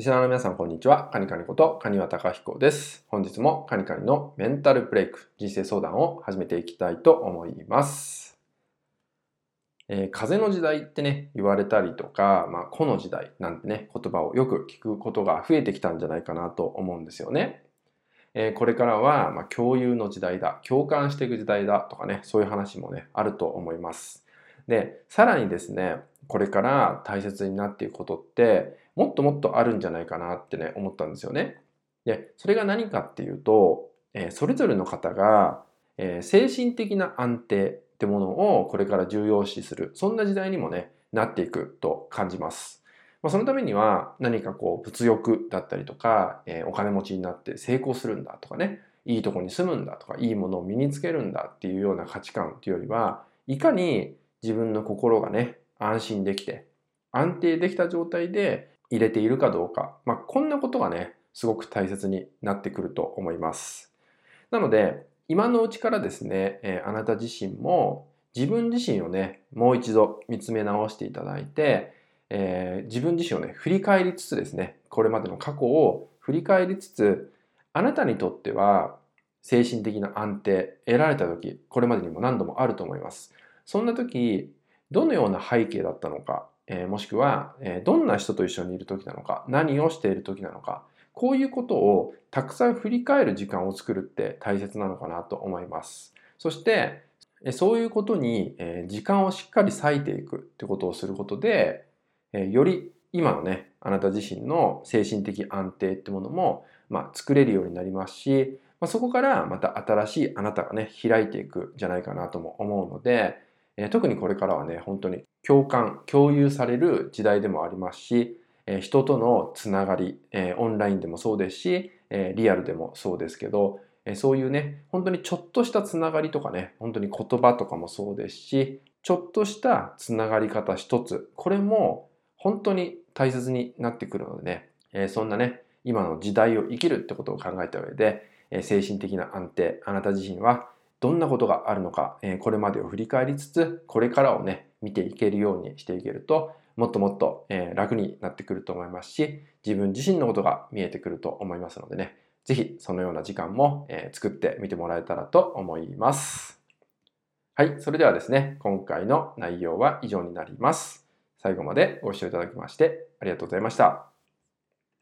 リスナーの皆さん、こんにちは。カニカニことカニワタカヒコです。本日もカニカニのメンタルブレイク、人生相談を始めていきたいと思います。えー、風の時代ってね、言われたりとか、まあ、個の時代なんてね、言葉をよく聞くことが増えてきたんじゃないかなと思うんですよね。えー、これからは、まあ、共有の時代だ、共感していく時代だとかね、そういう話もね、あると思います。で、さらにですね、これから大切になっていくことって、もっともっとあるんじゃないかなってね、思ったんですよね。で、それが何かっていうと、えー、それぞれの方が、えー、精神的な安定ってものをこれから重要視する、そんな時代にもね、なっていくと感じます。まあ、そのためには何かこう物欲だったりとか、えー、お金持ちになって成功するんだとかね、いいとこに住むんだとか、いいものを身につけるんだっていうような価値観っていうよりは、いかに自分の心がね、安心できて、安定できた状態で入れているかどうか、まあ、こんなことがね、すごく大切になってくると思います。なので、今のうちからですね、え、あなた自身も自分自身をね、もう一度見つめ直していただいて、えー、自分自身をね、振り返りつつですね、これまでの過去を振り返りつつ、あなたにとっては精神的な安定得られた時、これまでにも何度もあると思います。そんな時、どのような背景だったのか、えー、もしくは、えー、どんな人と一緒にいる時なのか、何をしている時なのか、こういうことをたくさん振り返る時間を作るって大切なのかなと思います。そして、そういうことに時間をしっかり割いていくってことをすることで、より今のね、あなた自身の精神的安定ってものも、まあ、作れるようになりますし、まあ、そこからまた新しいあなたがね、開いていくじゃないかなとも思うので、え特にこれからはね、本当に共感、共有される時代でもありますし、え人とのつながり、えオンラインでもそうですし、えリアルでもそうですけど、えそういうね、本当にちょっとしたつながりとかね、本当に言葉とかもそうですし、ちょっとしたつながり方一つ、これも本当に大切になってくるのでね、えそんなね、今の時代を生きるってことを考えた上で、え精神的な安定、あなた自身はどんなことがあるのか、えこれまでを振り返りつつ、これからをね、見ていけるようにしていけると、もっともっと、え楽になってくると思いますし、自分自身のことが見えてくると思いますのでね、ぜひそのような時間も、え作ってみてもらえたらと思います。はい、それではですね、今回の内容は以上になります。最後までご視聴いただきましてありがとうございました。